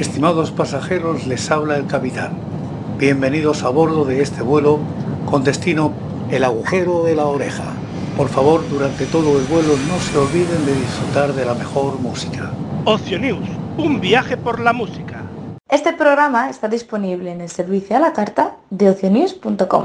Estimados pasajeros, les habla el capitán. Bienvenidos a bordo de este vuelo con destino el agujero de la oreja. Por favor, durante todo el vuelo no se olviden de disfrutar de la mejor música. Ocio News, un viaje por la música. Este programa está disponible en el servicio a la carta de ocionews.com.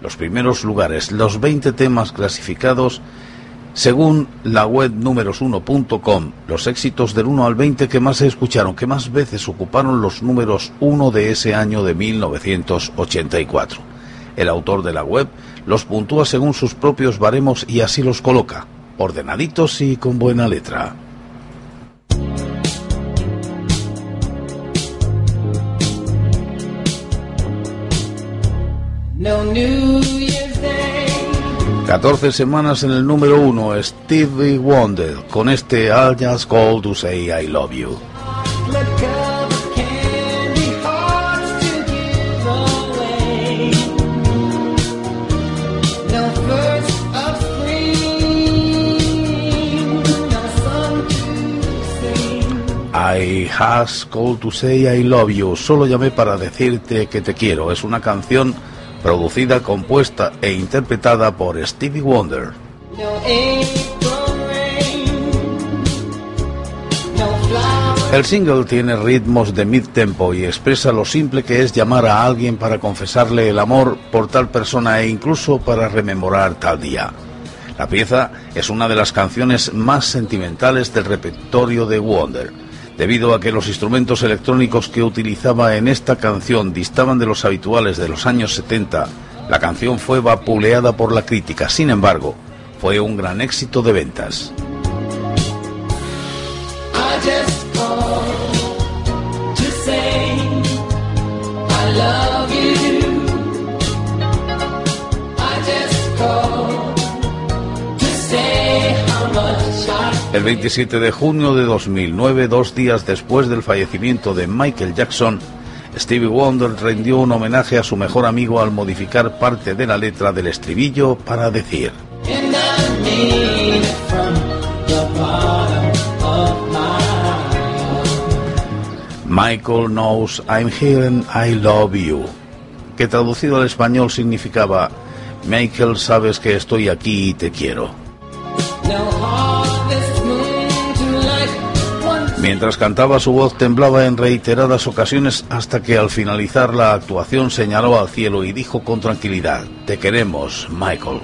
los primeros lugares, los 20 temas clasificados según la web números1.com, los éxitos del 1 al 20 que más se escucharon, que más veces ocuparon los números 1 de ese año de 1984. El autor de la web los puntúa según sus propios baremos y así los coloca, ordenaditos y con buena letra. 14 semanas en el número 1, Stevie Wonder, con este I'll Just Call to Say I Love You. I has called to say I love you. Solo llamé para decirte que te quiero. Es una canción producida, compuesta e interpretada por Stevie Wonder. El single tiene ritmos de mid-tempo y expresa lo simple que es llamar a alguien para confesarle el amor por tal persona e incluso para rememorar tal día. La pieza es una de las canciones más sentimentales del repertorio de Wonder debido a que los instrumentos electrónicos que utilizaba en esta canción distaban de los habituales de los años 70, la canción fue vapuleada por la crítica. Sin embargo, fue un gran éxito de ventas. 27 de junio de 2009, dos días después del fallecimiento de Michael Jackson, Stevie Wonder rindió un homenaje a su mejor amigo al modificar parte de la letra del estribillo para decir. Michael knows I'm here and I love you, que traducido al español significaba Michael sabes que estoy aquí y te quiero. Mientras cantaba su voz temblaba en reiteradas ocasiones hasta que al finalizar la actuación señaló al cielo y dijo con tranquilidad, Te queremos, Michael.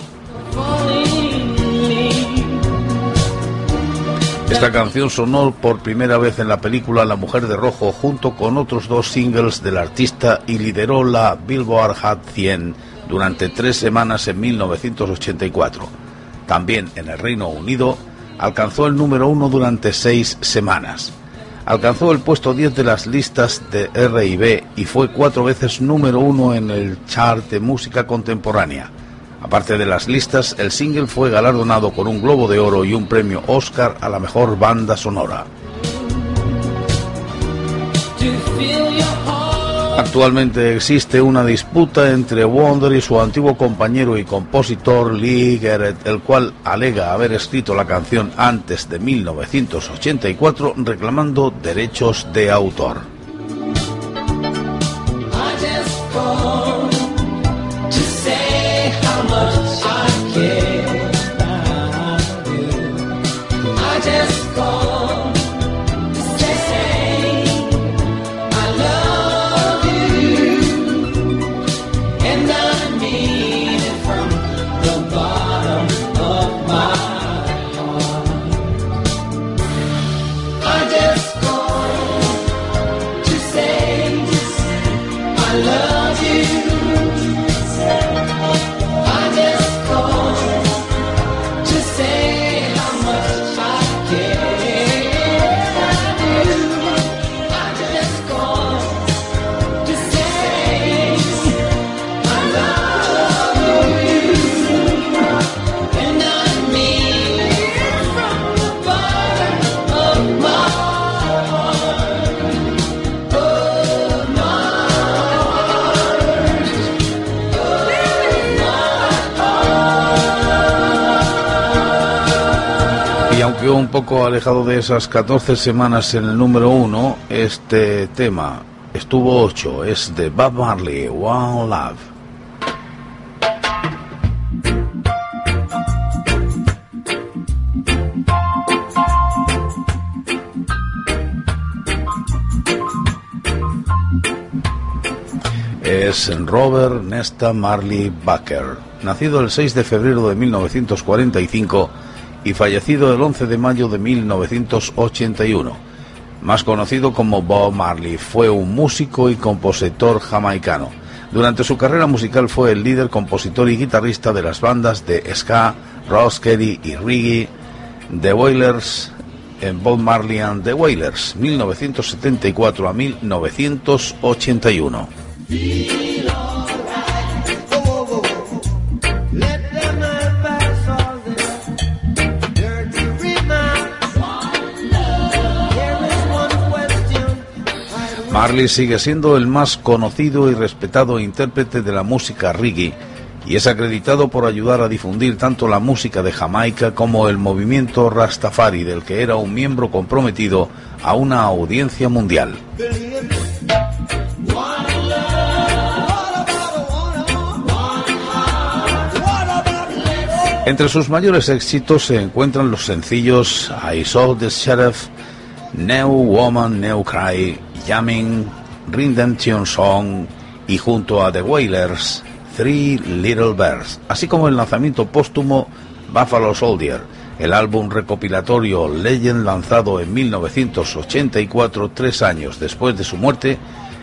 Esta canción sonó por primera vez en la película La Mujer de Rojo junto con otros dos singles del artista y lideró la Billboard Hot 100 durante tres semanas en 1984. También en el Reino Unido alcanzó el número uno durante seis semanas. Alcanzó el puesto 10 de las listas de R&B y fue cuatro veces número uno en el chart de música contemporánea. Aparte de las listas, el single fue galardonado con un Globo de Oro y un premio Oscar a la mejor banda sonora. Actualmente existe una disputa entre Wonder y su antiguo compañero y compositor Lee Garrett, el cual alega haber escrito la canción antes de 1984 reclamando derechos de autor. Alejado de esas 14 semanas en el número uno, este tema estuvo 8, es de Bob Marley, One Love. es Robert Nesta Marley Baker, nacido el 6 de febrero de 1945 y fallecido el 11 de mayo de 1981. Más conocido como Bob Marley, fue un músico y compositor jamaicano. Durante su carrera musical fue el líder, compositor y guitarrista de las bandas de ska, Kelly y reggae, The Wailers, en Bob Marley and The Wailers, 1974 a 1981. Marley sigue siendo el más conocido y respetado intérprete de la música reggae y es acreditado por ayudar a difundir tanto la música de Jamaica como el movimiento Rastafari, del que era un miembro comprometido a una audiencia mundial. Entre sus mayores éxitos se encuentran los sencillos I Saw the Sheriff, New Woman, New Cry, Jamming, Redemption Song y junto a The Wailers, Three Little Birds, así como el lanzamiento póstumo Buffalo Soldier, el álbum recopilatorio Legend lanzado en 1984, tres años después de su muerte,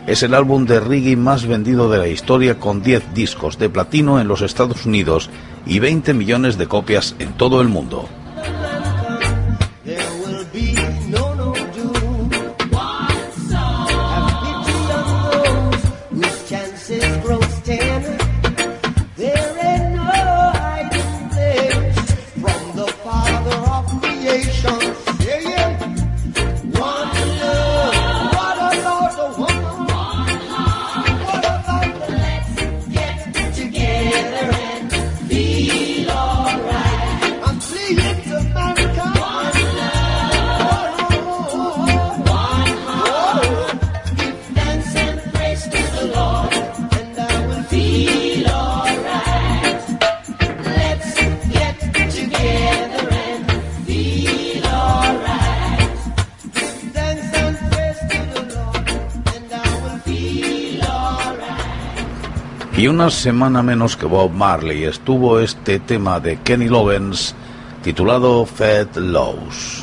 es el álbum de reggae más vendido de la historia con 10 discos de platino en los Estados Unidos y 20 millones de copias en todo el mundo. Una semana menos que Bob Marley estuvo este tema de Kenny Loggins titulado Fed Lows.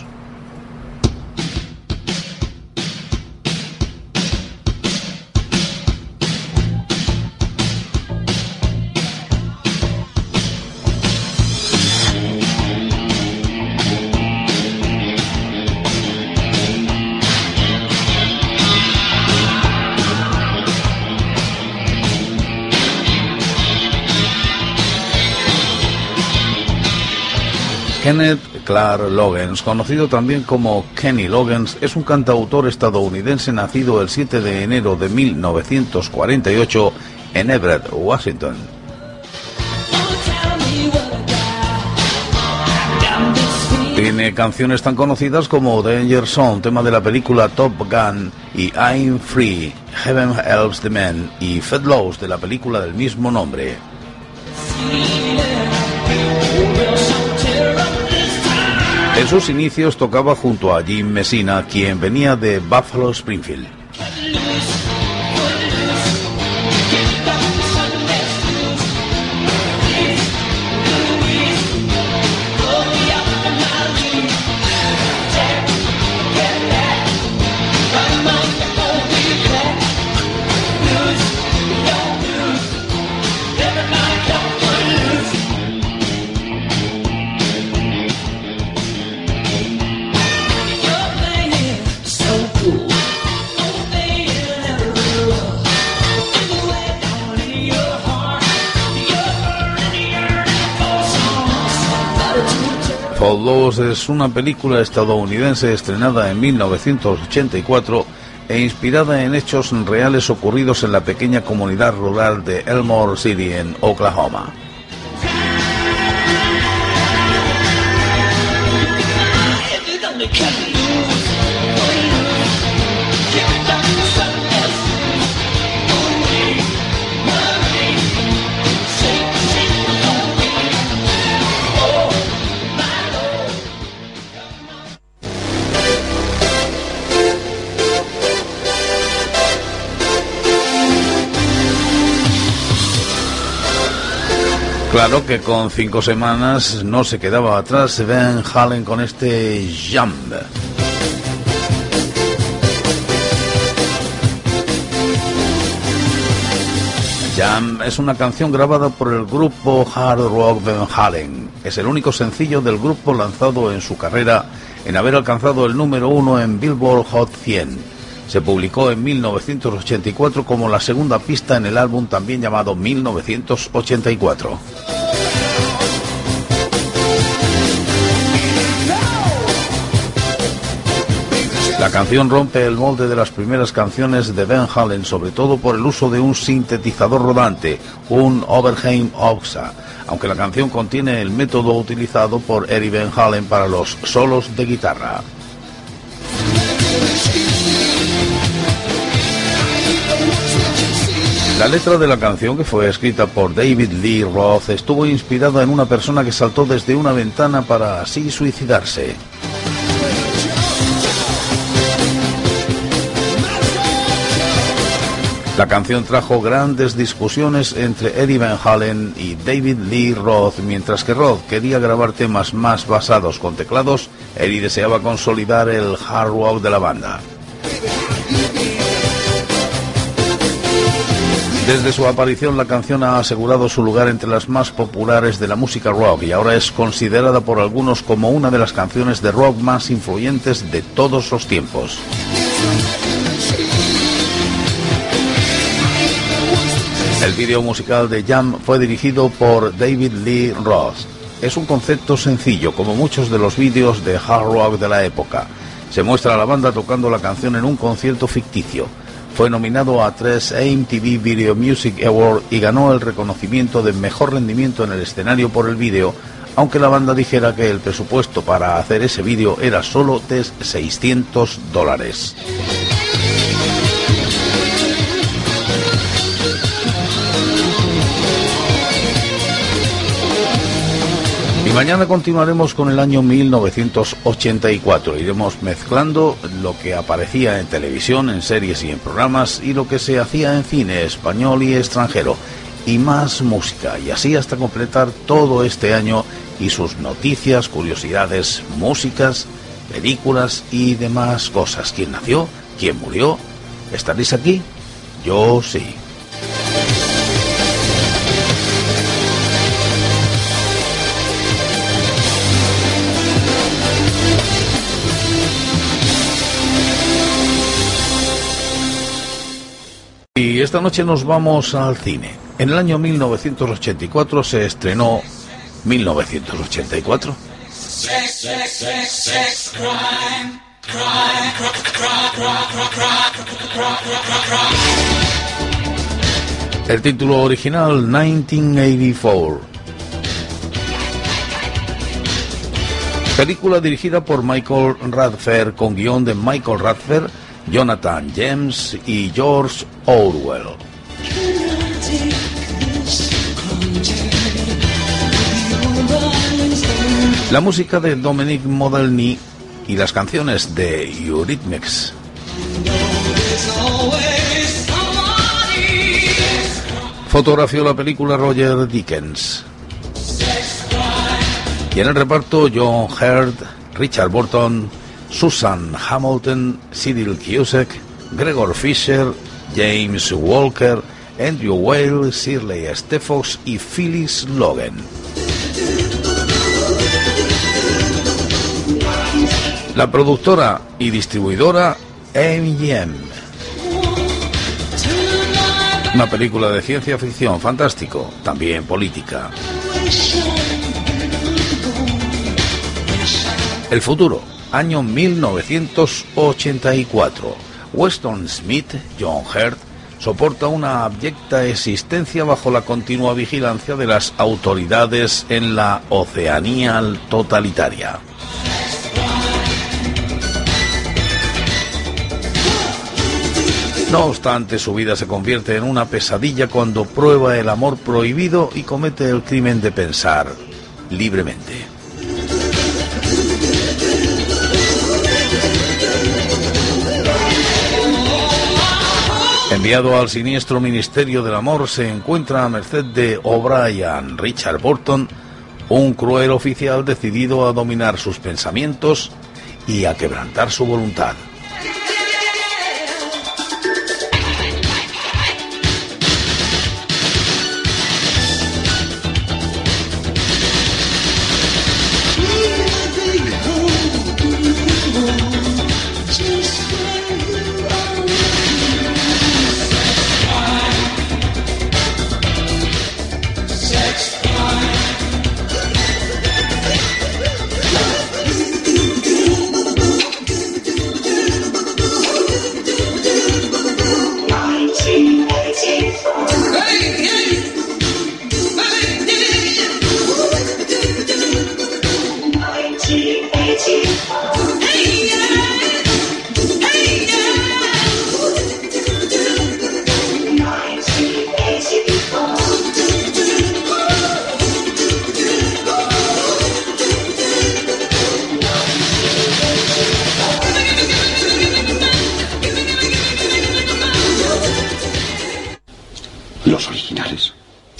Kenneth Clark Loggins, conocido también como Kenny Loggins, es un cantautor estadounidense nacido el 7 de enero de 1948 en Everett, Washington. Tiene canciones tan conocidas como Danger Zone, tema de la película Top Gun, y I'm Free, Heaven Helps the Man, y Fed Lows de la película del mismo nombre. En sus inicios tocaba junto a Jim Messina, quien venía de Buffalo Springfield. Es una película estadounidense estrenada en 1984 e inspirada en hechos reales ocurridos en la pequeña comunidad rural de Elmore City en Oklahoma. Claro que con cinco semanas no se quedaba atrás Van Halen con este Jump. Jam es una canción grabada por el grupo Hard Rock Van Halen. Es el único sencillo del grupo lanzado en su carrera en haber alcanzado el número uno en Billboard Hot 100. Se publicó en 1984 como la segunda pista en el álbum también llamado 1984. La canción rompe el molde de las primeras canciones de Van Halen, sobre todo por el uso de un sintetizador rodante, un Oberheim Oxa, aunque la canción contiene el método utilizado por Eddie Van Halen para los solos de guitarra. La letra de la canción, que fue escrita por David Lee Roth, estuvo inspirada en una persona que saltó desde una ventana para así suicidarse. La canción trajo grandes discusiones entre Eddie Van Halen y David Lee Roth, mientras que Roth quería grabar temas más basados con teclados, Eddie deseaba consolidar el hard rock de la banda. Desde su aparición la canción ha asegurado su lugar entre las más populares de la música rock y ahora es considerada por algunos como una de las canciones de rock más influyentes de todos los tiempos. El vídeo musical de Jam fue dirigido por David Lee Roth. Es un concepto sencillo, como muchos de los vídeos de hard rock de la época. Se muestra a la banda tocando la canción en un concierto ficticio. Fue nominado a tres MTV Video Music Award y ganó el reconocimiento de mejor rendimiento en el escenario por el vídeo, aunque la banda dijera que el presupuesto para hacer ese vídeo era solo de 600 dólares. Y mañana continuaremos con el año 1984. Iremos mezclando lo que aparecía en televisión, en series y en programas y lo que se hacía en cine español y extranjero. Y más música. Y así hasta completar todo este año y sus noticias, curiosidades, músicas, películas y demás cosas. ¿Quién nació? ¿Quién murió? ¿Estaréis aquí? Yo sí. Y esta noche nos vamos al cine. En el año 1984 se estrenó 1984. El título original 1984. Película dirigida por Michael Radford con guion de Michael Radford Jonathan James y George Orwell. La música de Dominic Modelny y las canciones de Eurythmics. Fotografió la película Roger Dickens. Y en el reparto John Hurt, Richard Burton, Susan Hamilton, Cyril Cusack, Gregor Fisher, James Walker, Andrew Whale, Shirley Stepfox y Phyllis Logan. La productora y distribuidora MGM. Una película de ciencia ficción fantástico, también política. El futuro año 1984. Weston Smith, John Hurt, soporta una abyecta existencia bajo la continua vigilancia de las autoridades en la Oceanía totalitaria. No obstante, su vida se convierte en una pesadilla cuando prueba el amor prohibido y comete el crimen de pensar libremente. Enviado al siniestro Ministerio del Amor, se encuentra a merced de O'Brien Richard Burton, un cruel oficial decidido a dominar sus pensamientos y a quebrantar su voluntad.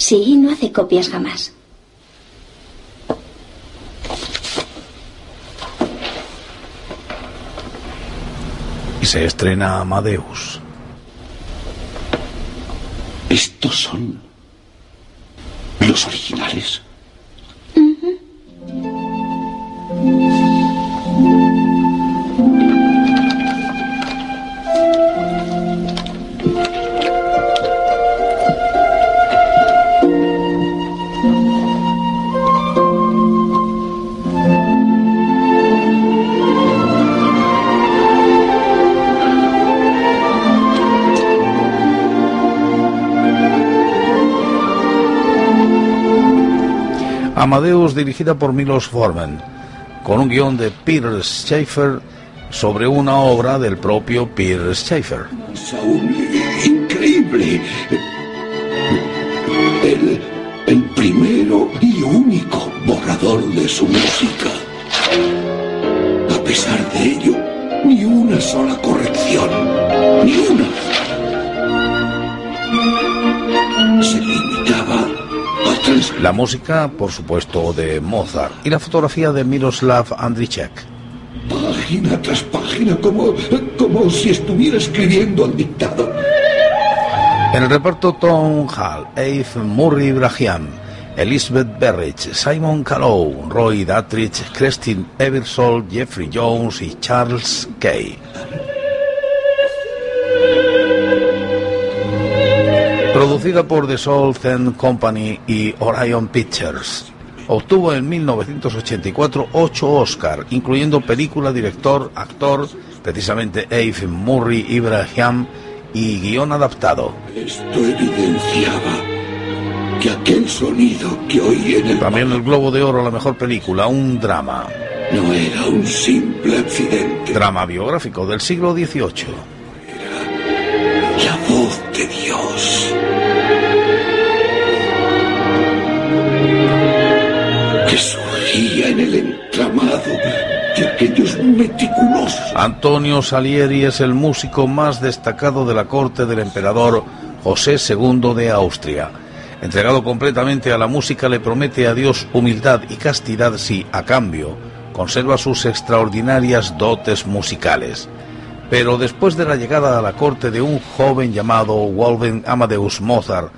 Sí, no hace copias jamás. Y se estrena Amadeus. Estos son los originales. Amadeus dirigida por Milos Forman, con un guion de Peter Schaeffer sobre una obra del propio Peter Schaeffer. Es aún increíble. El, el primero y único borrador de su música. A pesar de ello, ni una sola corrección. Ni una. Se limitaba. La música, por supuesto, de Mozart y la fotografía de Miroslav Andrićek. Página tras página, como, como si estuviera escribiendo al dictado. En el reparto Tom Hall, Eve Murray Ibrahim, Elizabeth Berrich, Simon Callow, Roy Datrich, Christine Eversole, Jeffrey Jones y Charles Kay. Producida por The Soul Zen Company y Orion Pictures. Obtuvo en 1984 ocho Oscar, incluyendo película, director, actor, precisamente Eve Murray Ibrahim y guion adaptado. Esto evidenciaba que aquel sonido que oí en el También el Globo de Oro a la mejor película, un drama. no era un simple accidente. Drama biográfico del siglo XVIII. El entramado de aquellos meticulosos. Antonio Salieri es el músico más destacado de la corte del emperador José II de Austria. Entregado completamente a la música, le promete a Dios humildad y castidad si, a cambio, conserva sus extraordinarias dotes musicales. Pero después de la llegada a la corte de un joven llamado Wolfgang Amadeus Mozart,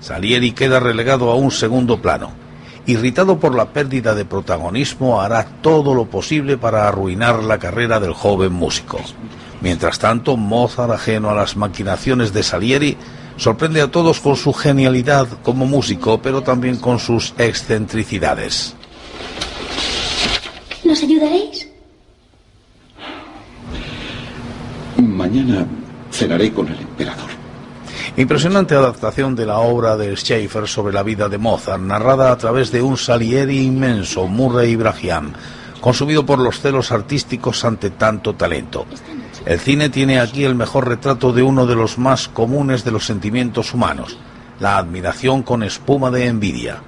Salieri queda relegado a un segundo plano. Irritado por la pérdida de protagonismo, hará todo lo posible para arruinar la carrera del joven músico. Mientras tanto, Mozart, ajeno a las maquinaciones de Salieri, sorprende a todos con su genialidad como músico, pero también con sus excentricidades. ¿Nos ayudaréis? Mañana cenaré con el emperador. Impresionante adaptación de la obra de Schaeffer sobre la vida de Mozart, narrada a través de un Salieri inmenso, Murray Ibrahim, consumido por los celos artísticos ante tanto talento. El cine tiene aquí el mejor retrato de uno de los más comunes de los sentimientos humanos, la admiración con espuma de envidia.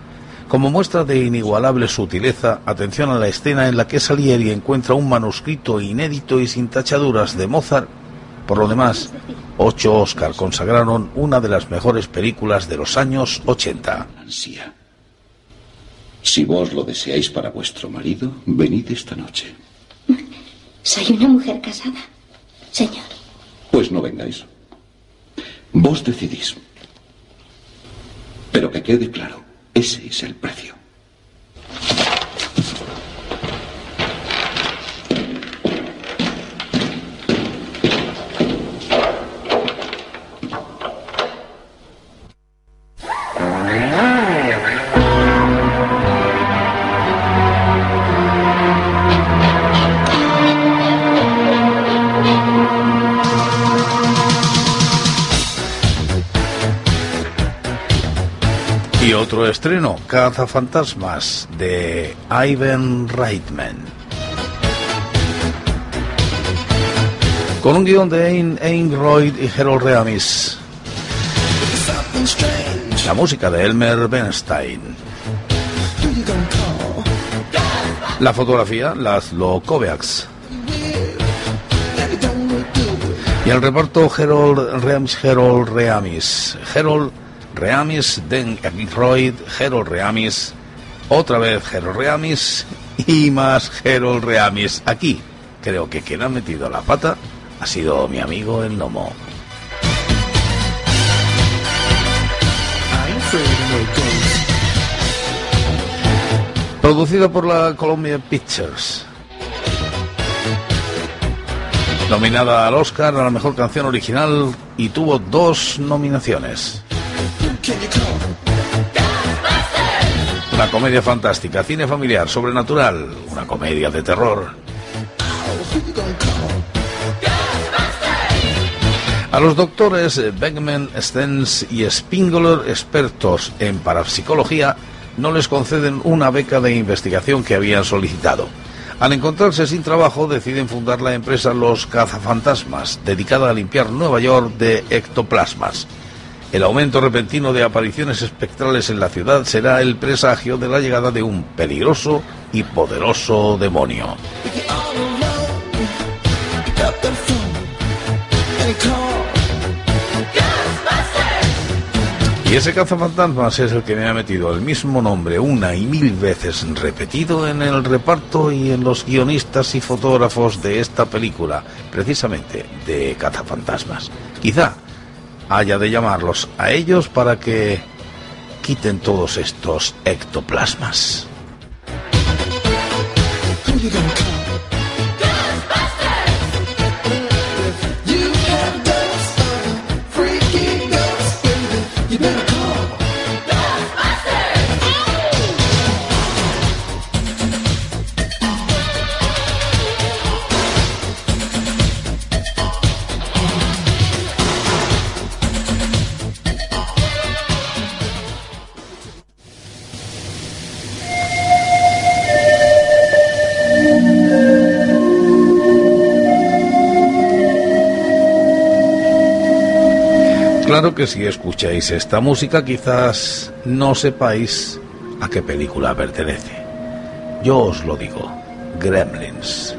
Como muestra de inigualable sutileza, atención a la escena en la que Salieri encuentra un manuscrito inédito y sin tachaduras de Mozart, por lo demás, Ocho Oscar consagraron una de las mejores películas de los años 80. Ansia. Si vos lo deseáis para vuestro marido, venid esta noche. Soy una mujer casada, señor. Pues no vengáis. Vos decidís. Pero que quede claro, ese es el precio. Estreno, Cazafantasmas, de Ivan Reitman. Con un guion de Ayn y Harold Reamis. La música de Elmer Bernstein. La fotografía, Laszlo Kovacs. Y el reparto, Harold Reamis, Harold Reamis. Harold Reamis, Den Aykroyd, Harold Reamis, otra vez Harold Reamis y más Harold Reamis. Aquí creo que quien ha metido la pata ha sido mi amigo el Lomo. Producido por la Columbia Pictures. Nominada al Oscar a la mejor canción original y tuvo dos nominaciones. Una comedia fantástica, cine familiar, sobrenatural, una comedia de terror. A los doctores Beckman, Stens y Spingler, expertos en parapsicología, no les conceden una beca de investigación que habían solicitado. Al encontrarse sin trabajo, deciden fundar la empresa Los Cazafantasmas, dedicada a limpiar Nueva York de ectoplasmas. El aumento repentino de apariciones espectrales en la ciudad será el presagio de la llegada de un peligroso y poderoso demonio. Y ese cazafantasmas es el que me ha metido el mismo nombre una y mil veces repetido en el reparto y en los guionistas y fotógrafos de esta película, precisamente de cazafantasmas. Quizá haya de llamarlos a ellos para que quiten todos estos ectoplasmas. Que si escucháis esta música quizás no sepáis a qué película pertenece. Yo os lo digo, Gremlins.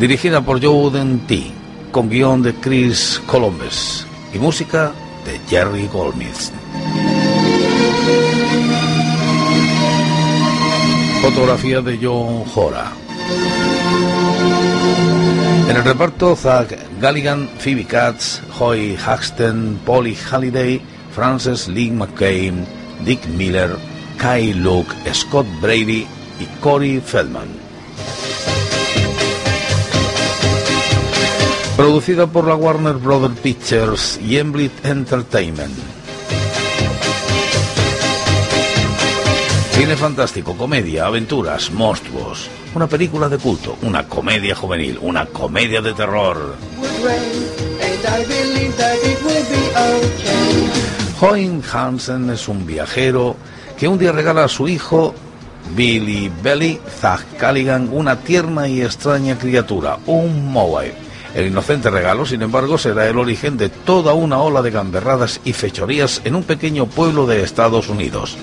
Dirigida por Joe Dante, con guion de Chris Columbus y música de Jerry Goldsmith. Fotografía de John Hora. En el reparto, Zach Galligan, Phoebe Katz, Hoy Haxton, Polly Halliday, Frances Lee McCain, Dick Miller, Kai Luke, Scott Brady y Corey Feldman. Producida por la Warner Brothers Pictures y Emblit Entertainment. Cine fantástico, comedia, aventuras, monstruos. Una película de culto, una comedia juvenil, una comedia de terror. Hoyne Hansen es un viajero que un día regala a su hijo Billy Belly Zach Callaghan una tierna y extraña criatura, un Mowai. El inocente regalo, sin embargo, será el origen de toda una ola de gamberradas y fechorías en un pequeño pueblo de Estados Unidos.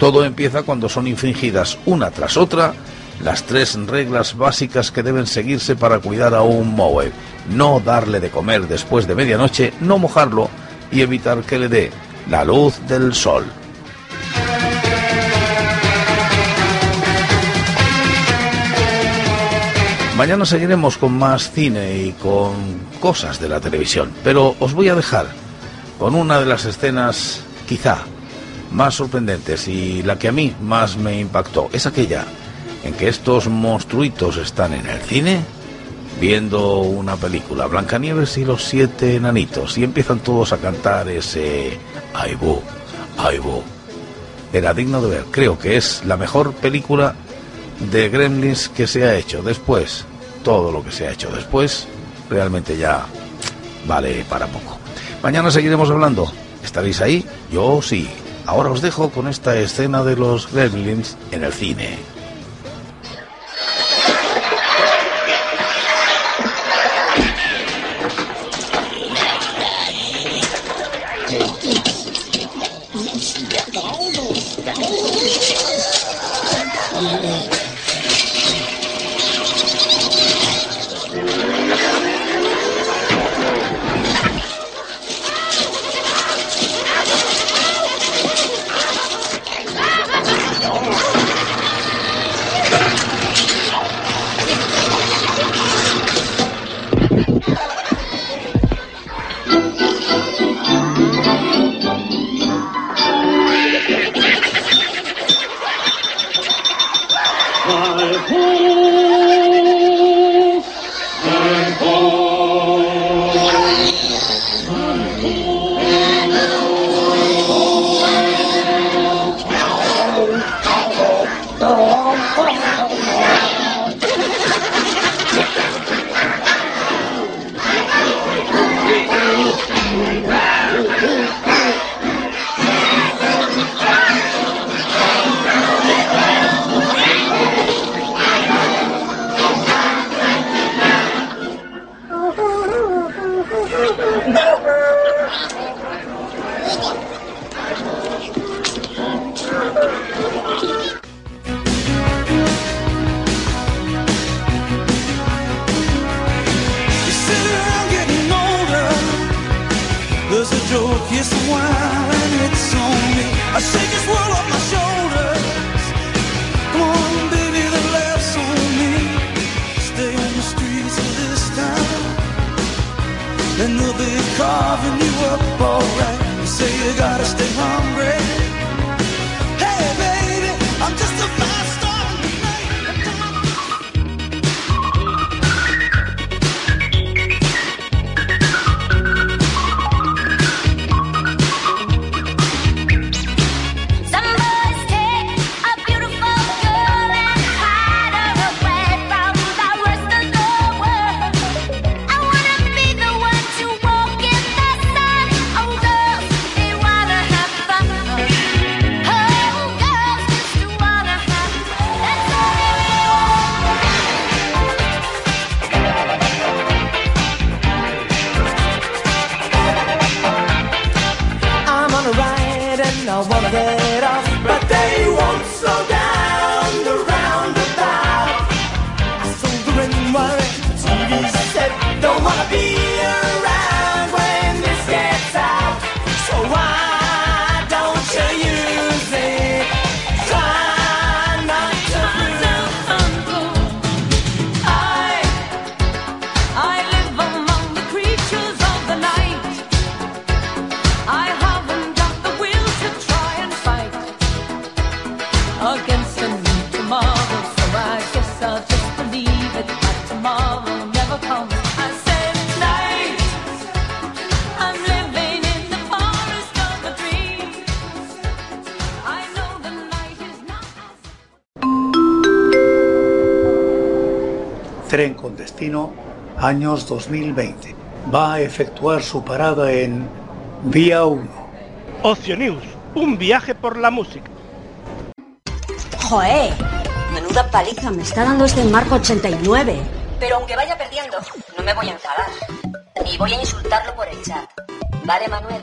Todo empieza cuando son infringidas una tras otra las tres reglas básicas que deben seguirse para cuidar a un moe. No darle de comer después de medianoche, no mojarlo y evitar que le dé la luz del sol. Mañana seguiremos con más cine y con cosas de la televisión, pero os voy a dejar con una de las escenas quizá más sorprendentes y la que a mí más me impactó. Es aquella en que estos monstruitos están en el cine viendo una película, Blancanieves y los siete enanitos, y empiezan todos a cantar ese Aibu, Aibu. Era digno de ver, creo que es la mejor película de Gremlins que se ha hecho. Después, todo lo que se ha hecho después, realmente ya vale para poco. Mañana seguiremos hablando. ¿Estaréis ahí? Yo sí. Ahora os dejo con esta escena de los Gremlins en el cine. Años 2020. Va a efectuar su parada en Vía 1. Ocio News, un viaje por la música. ¡Joé! Menuda paliza me está dando este Marco 89. Pero aunque vaya perdiendo, no me voy a enfadar. Ni voy a insultarlo por el chat. ¿Vale, Manuel?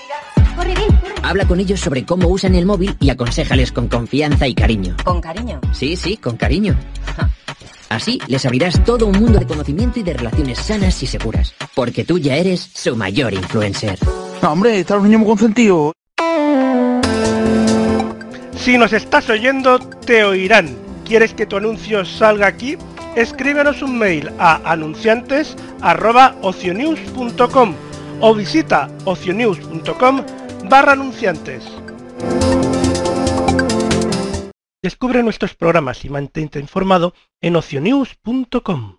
Habla con ellos sobre cómo usan el móvil y aconséjales con confianza y cariño. Con cariño. Sí, sí, con cariño. Así les abrirás todo un mundo de conocimiento y de relaciones sanas y seguras. Porque tú ya eres su mayor influencer. No, hombre, están los niños muy consentidos. Si nos estás oyendo, te oirán. ¿Quieres que tu anuncio salga aquí? Escríbenos un mail a anunciantes.ocionews.com o visita ocionews.com barra anunciantes. Descubre nuestros programas y mantente informado en ocionews.com.